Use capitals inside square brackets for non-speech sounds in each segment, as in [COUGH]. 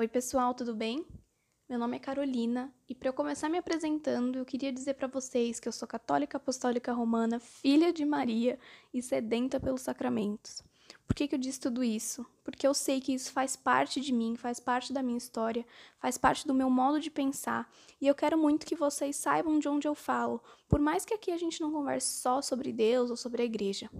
Oi, pessoal, tudo bem? Meu nome é Carolina e para eu começar me apresentando, eu queria dizer para vocês que eu sou católica apostólica romana, filha de Maria e sedenta pelos sacramentos. Por que, que eu disse tudo isso? Porque eu sei que isso faz parte de mim, faz parte da minha história, faz parte do meu modo de pensar, e eu quero muito que vocês saibam de onde eu falo, por mais que aqui a gente não converse só sobre Deus ou sobre a igreja.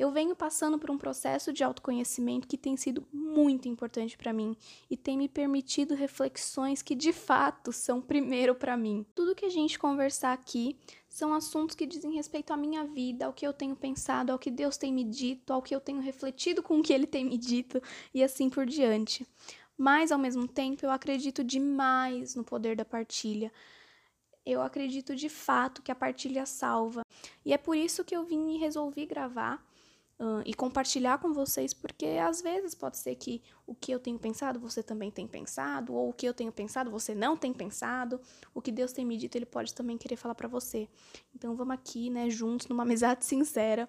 Eu venho passando por um processo de autoconhecimento que tem sido muito importante para mim e tem me permitido reflexões que de fato são primeiro para mim. Tudo que a gente conversar aqui são assuntos que dizem respeito à minha vida, ao que eu tenho pensado, ao que Deus tem me dito, ao que eu tenho refletido com o que ele tem me dito e assim por diante. Mas ao mesmo tempo, eu acredito demais no poder da partilha eu acredito de fato que a partilha salva. E é por isso que eu vim e resolvi gravar uh, e compartilhar com vocês, porque às vezes pode ser que o que eu tenho pensado você também tem pensado, ou o que eu tenho pensado você não tem pensado, o que Deus tem me dito ele pode também querer falar para você. Então vamos aqui, né, juntos, numa [LAUGHS] amizade sincera,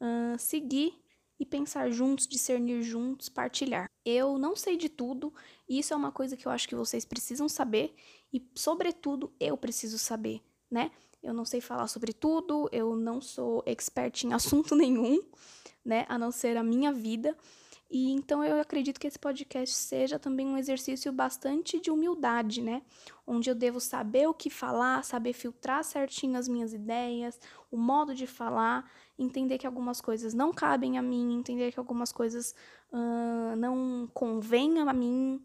uh, seguir e pensar juntos, discernir juntos, partilhar. Eu não sei de tudo, e isso é uma coisa que eu acho que vocês precisam saber, e sobretudo eu preciso saber, né? Eu não sei falar sobre tudo, eu não sou expert em [LAUGHS] assunto nenhum, né, a não ser a minha vida. E então eu acredito que esse podcast seja também um exercício bastante de humildade, né? Onde eu devo saber o que falar, saber filtrar certinho as minhas ideias, o modo de falar, entender que algumas coisas não cabem a mim, entender que algumas coisas uh, não convêm a mim,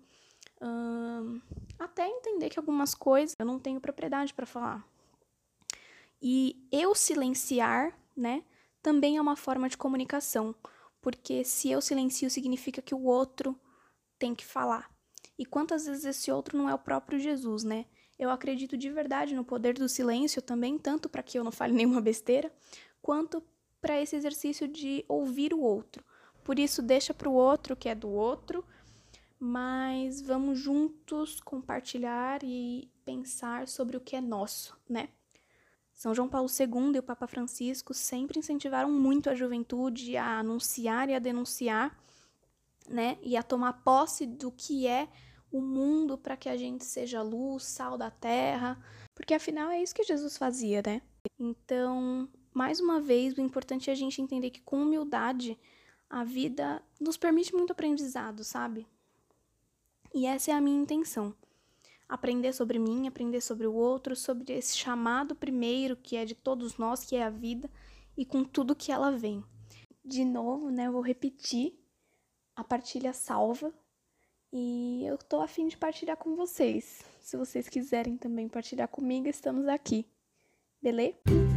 uh, até entender que algumas coisas eu não tenho propriedade para falar. E eu silenciar, né, também é uma forma de comunicação, porque se eu silencio significa que o outro tem que falar. E quantas vezes esse outro não é o próprio Jesus, né? Eu acredito de verdade no poder do silêncio também, tanto para que eu não fale [LAUGHS] nenhuma besteira, quanto para esse exercício de ouvir o outro. Por isso, deixa para o outro que é do outro, mas vamos juntos compartilhar e pensar sobre o que é nosso, né? São João Paulo II e o Papa Francisco sempre incentivaram muito a juventude a anunciar e a denunciar, né, e a tomar posse do que é o mundo para que a gente seja luz, sal da terra, porque afinal é isso que Jesus fazia, né? Então, mais uma vez, o importante é a gente entender que com humildade a vida nos permite muito aprendizado, sabe? E essa é a minha intenção aprender sobre mim, aprender sobre o outro, sobre esse chamado primeiro que é de todos nós, que é a vida, e com tudo que ela vem. De novo, né, eu vou repetir, a partilha salva, e eu tô afim de partilhar com vocês. Se vocês quiserem também partilhar comigo, estamos aqui. Beleza?